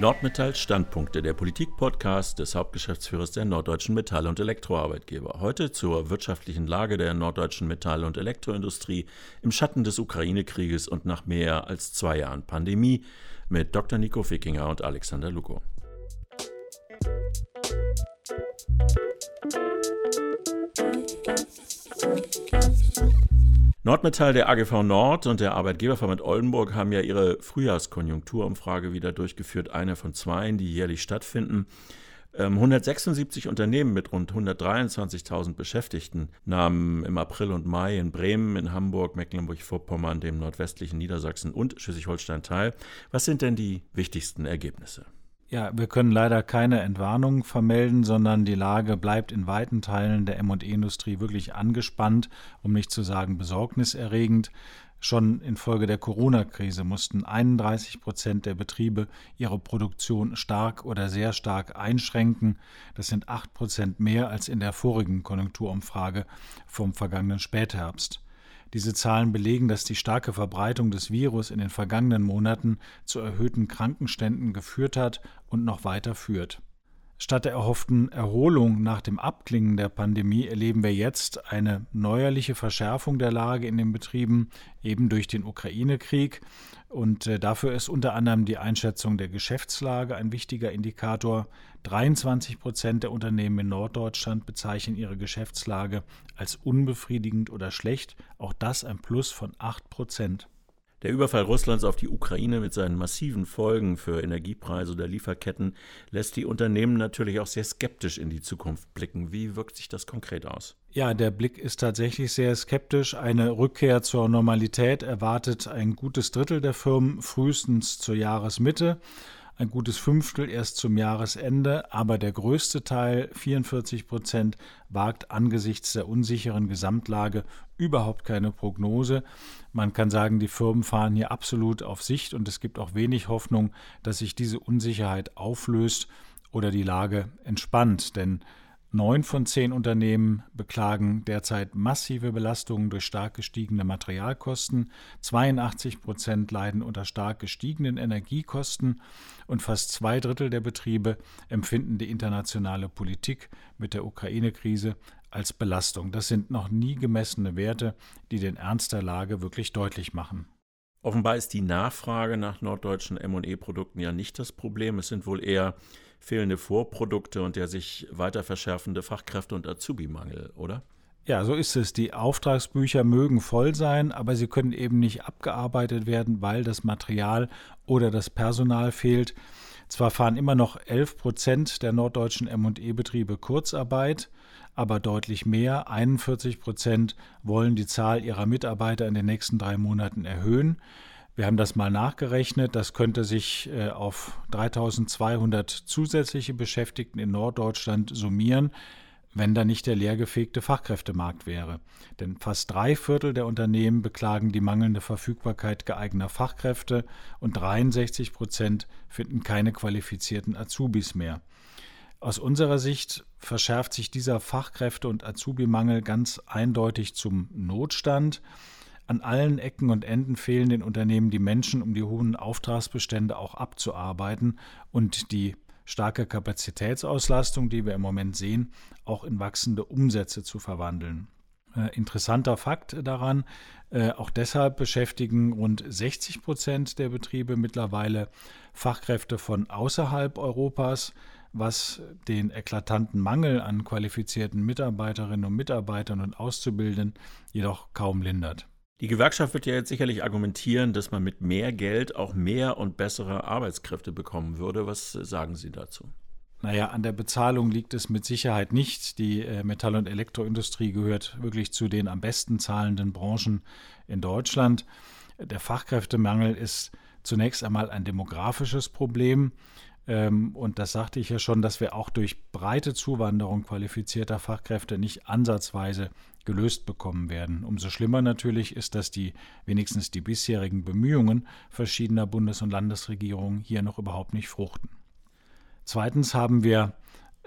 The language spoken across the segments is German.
Nordmetall Standpunkte, der Politik-Podcast des Hauptgeschäftsführers der Norddeutschen Metall- und Elektroarbeitgeber. Heute zur wirtschaftlichen Lage der norddeutschen Metall- und Elektroindustrie im Schatten des Ukraine-Krieges und nach mehr als zwei Jahren Pandemie mit Dr. Nico Fickinger und Alexander Lugo. Nordmetall, der AGV Nord und der Arbeitgeberverband Oldenburg haben ja ihre Frühjahrskonjunkturumfrage wieder durchgeführt, eine von zwei, die jährlich stattfinden. 176 ähm, Unternehmen mit rund 123.000 Beschäftigten nahmen im April und Mai in Bremen, in Hamburg, Mecklenburg-Vorpommern, dem nordwestlichen Niedersachsen und Schleswig-Holstein teil. Was sind denn die wichtigsten Ergebnisse? Ja, wir können leider keine Entwarnung vermelden, sondern die Lage bleibt in weiten Teilen der M&E-Industrie wirklich angespannt, um nicht zu sagen besorgniserregend. Schon infolge der Corona-Krise mussten 31 Prozent der Betriebe ihre Produktion stark oder sehr stark einschränken. Das sind acht Prozent mehr als in der vorigen Konjunkturumfrage vom vergangenen Spätherbst. Diese Zahlen belegen, dass die starke Verbreitung des Virus in den vergangenen Monaten zu erhöhten Krankenständen geführt hat und noch weiter führt. Statt der erhofften Erholung nach dem Abklingen der Pandemie erleben wir jetzt eine neuerliche Verschärfung der Lage in den Betrieben, eben durch den Ukraine-Krieg. Und äh, dafür ist unter anderem die Einschätzung der Geschäftslage ein wichtiger Indikator. 23 Prozent der Unternehmen in Norddeutschland bezeichnen ihre Geschäftslage als unbefriedigend oder schlecht. Auch das ein Plus von 8 Prozent. Der Überfall Russlands auf die Ukraine mit seinen massiven Folgen für Energiepreise oder Lieferketten lässt die Unternehmen natürlich auch sehr skeptisch in die Zukunft blicken. Wie wirkt sich das konkret aus? Ja, der Blick ist tatsächlich sehr skeptisch. Eine Rückkehr zur Normalität erwartet ein gutes Drittel der Firmen frühestens zur Jahresmitte ein gutes Fünftel erst zum Jahresende, aber der größte Teil, 44 Prozent, wagt angesichts der unsicheren Gesamtlage überhaupt keine Prognose. Man kann sagen, die Firmen fahren hier absolut auf Sicht und es gibt auch wenig Hoffnung, dass sich diese Unsicherheit auflöst oder die Lage entspannt, denn Neun von zehn Unternehmen beklagen derzeit massive Belastungen durch stark gestiegene Materialkosten, 82 Prozent leiden unter stark gestiegenen Energiekosten und fast zwei Drittel der Betriebe empfinden die internationale Politik mit der Ukraine-Krise als Belastung. Das sind noch nie gemessene Werte, die den Ernst der Lage wirklich deutlich machen. Offenbar ist die Nachfrage nach norddeutschen ME-Produkten ja nicht das Problem. Es sind wohl eher fehlende Vorprodukte und der sich weiter verschärfende Fachkräfte- und Azubi-Mangel, oder? Ja, so ist es. Die Auftragsbücher mögen voll sein, aber sie können eben nicht abgearbeitet werden, weil das Material oder das Personal fehlt. Zwar fahren immer noch 11 Prozent der norddeutschen ME-Betriebe Kurzarbeit, aber deutlich mehr, 41 Prozent, wollen die Zahl ihrer Mitarbeiter in den nächsten drei Monaten erhöhen. Wir haben das mal nachgerechnet. Das könnte sich äh, auf 3200 zusätzliche Beschäftigten in Norddeutschland summieren, wenn da nicht der leergefegte Fachkräftemarkt wäre. Denn fast drei Viertel der Unternehmen beklagen die mangelnde Verfügbarkeit geeigneter Fachkräfte und 63 Prozent finden keine qualifizierten Azubis mehr. Aus unserer Sicht verschärft sich dieser Fachkräfte- und Azubi-Mangel ganz eindeutig zum Notstand. An allen Ecken und Enden fehlen den Unternehmen die Menschen, um die hohen Auftragsbestände auch abzuarbeiten und die starke Kapazitätsauslastung, die wir im Moment sehen, auch in wachsende Umsätze zu verwandeln. Äh, interessanter Fakt daran, äh, auch deshalb beschäftigen rund 60 Prozent der Betriebe mittlerweile Fachkräfte von außerhalb Europas, was den eklatanten Mangel an qualifizierten Mitarbeiterinnen und Mitarbeitern und Auszubildenden jedoch kaum lindert. Die Gewerkschaft wird ja jetzt sicherlich argumentieren, dass man mit mehr Geld auch mehr und bessere Arbeitskräfte bekommen würde. Was sagen Sie dazu? Naja, an der Bezahlung liegt es mit Sicherheit nicht. Die äh, Metall- und Elektroindustrie gehört wirklich zu den am besten zahlenden Branchen in Deutschland. Der Fachkräftemangel ist zunächst einmal ein demografisches Problem. Ähm, und das sagte ich ja schon, dass wir auch durch breite Zuwanderung qualifizierter Fachkräfte nicht ansatzweise gelöst bekommen werden. Umso schlimmer natürlich ist, dass die wenigstens die bisherigen Bemühungen verschiedener Bundes- und Landesregierungen hier noch überhaupt nicht fruchten. Zweitens haben wir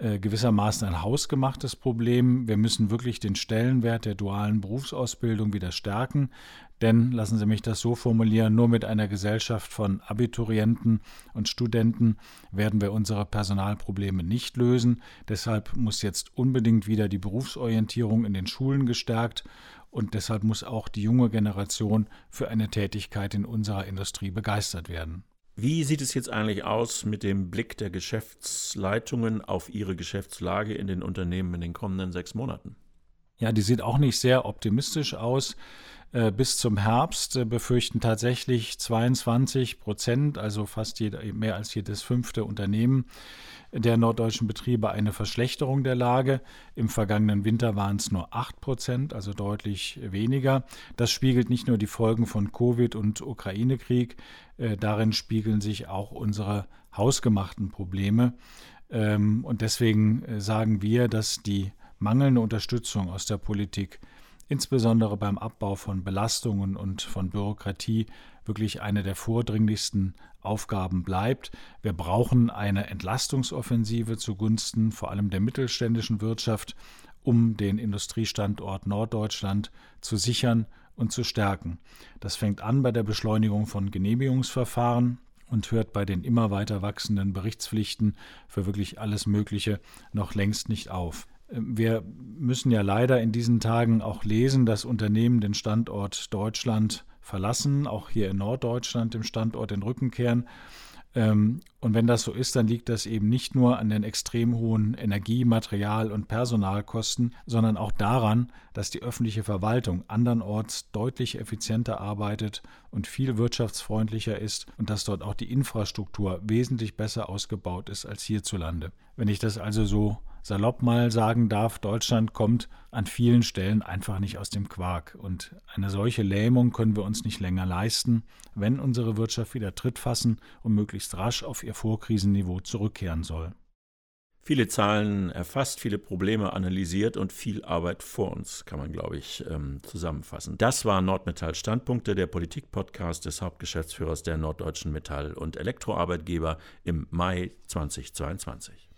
äh, gewissermaßen ein hausgemachtes Problem. Wir müssen wirklich den Stellenwert der dualen Berufsausbildung wieder stärken. Denn, lassen Sie mich das so formulieren, nur mit einer Gesellschaft von Abiturienten und Studenten werden wir unsere Personalprobleme nicht lösen. Deshalb muss jetzt unbedingt wieder die Berufsorientierung in den Schulen gestärkt und deshalb muss auch die junge Generation für eine Tätigkeit in unserer Industrie begeistert werden. Wie sieht es jetzt eigentlich aus mit dem Blick der Geschäftsleitungen auf ihre Geschäftslage in den Unternehmen in den kommenden sechs Monaten? Ja, die sieht auch nicht sehr optimistisch aus. Äh, bis zum Herbst äh, befürchten tatsächlich 22 Prozent, also fast jeder, mehr als jedes fünfte Unternehmen der norddeutschen Betriebe eine Verschlechterung der Lage. Im vergangenen Winter waren es nur 8 Prozent, also deutlich weniger. Das spiegelt nicht nur die Folgen von Covid und Ukraine-Krieg, äh, darin spiegeln sich auch unsere hausgemachten Probleme. Ähm, und deswegen sagen wir, dass die mangelnde Unterstützung aus der Politik insbesondere beim Abbau von Belastungen und von Bürokratie wirklich eine der vordringlichsten Aufgaben bleibt. Wir brauchen eine Entlastungsoffensive zugunsten vor allem der mittelständischen Wirtschaft, um den Industriestandort Norddeutschland zu sichern und zu stärken. Das fängt an bei der Beschleunigung von Genehmigungsverfahren und hört bei den immer weiter wachsenden Berichtspflichten für wirklich alles Mögliche noch längst nicht auf. Wir müssen ja leider in diesen Tagen auch lesen, dass Unternehmen den Standort Deutschland verlassen, auch hier in Norddeutschland dem Standort den Rücken kehren. Ähm, und wenn das so ist, dann liegt das eben nicht nur an den extrem hohen Energie-, Material- und Personalkosten, sondern auch daran, dass die öffentliche Verwaltung andernorts deutlich effizienter arbeitet und viel wirtschaftsfreundlicher ist und dass dort auch die Infrastruktur wesentlich besser ausgebaut ist als hierzulande. Wenn ich das also so salopp mal sagen darf, Deutschland kommt an vielen Stellen einfach nicht aus dem Quark. Und eine solche Lähmung können wir uns nicht länger leisten, wenn unsere Wirtschaft wieder Tritt fassen und möglichst rasch auf ihr Vorkrisenniveau zurückkehren soll. Viele Zahlen erfasst, viele Probleme analysiert und viel Arbeit vor uns, kann man, glaube ich, ähm, zusammenfassen. Das war Nordmetall Standpunkte, der Politik-Podcast des Hauptgeschäftsführers der Norddeutschen Metall- und Elektroarbeitgeber im Mai 2022.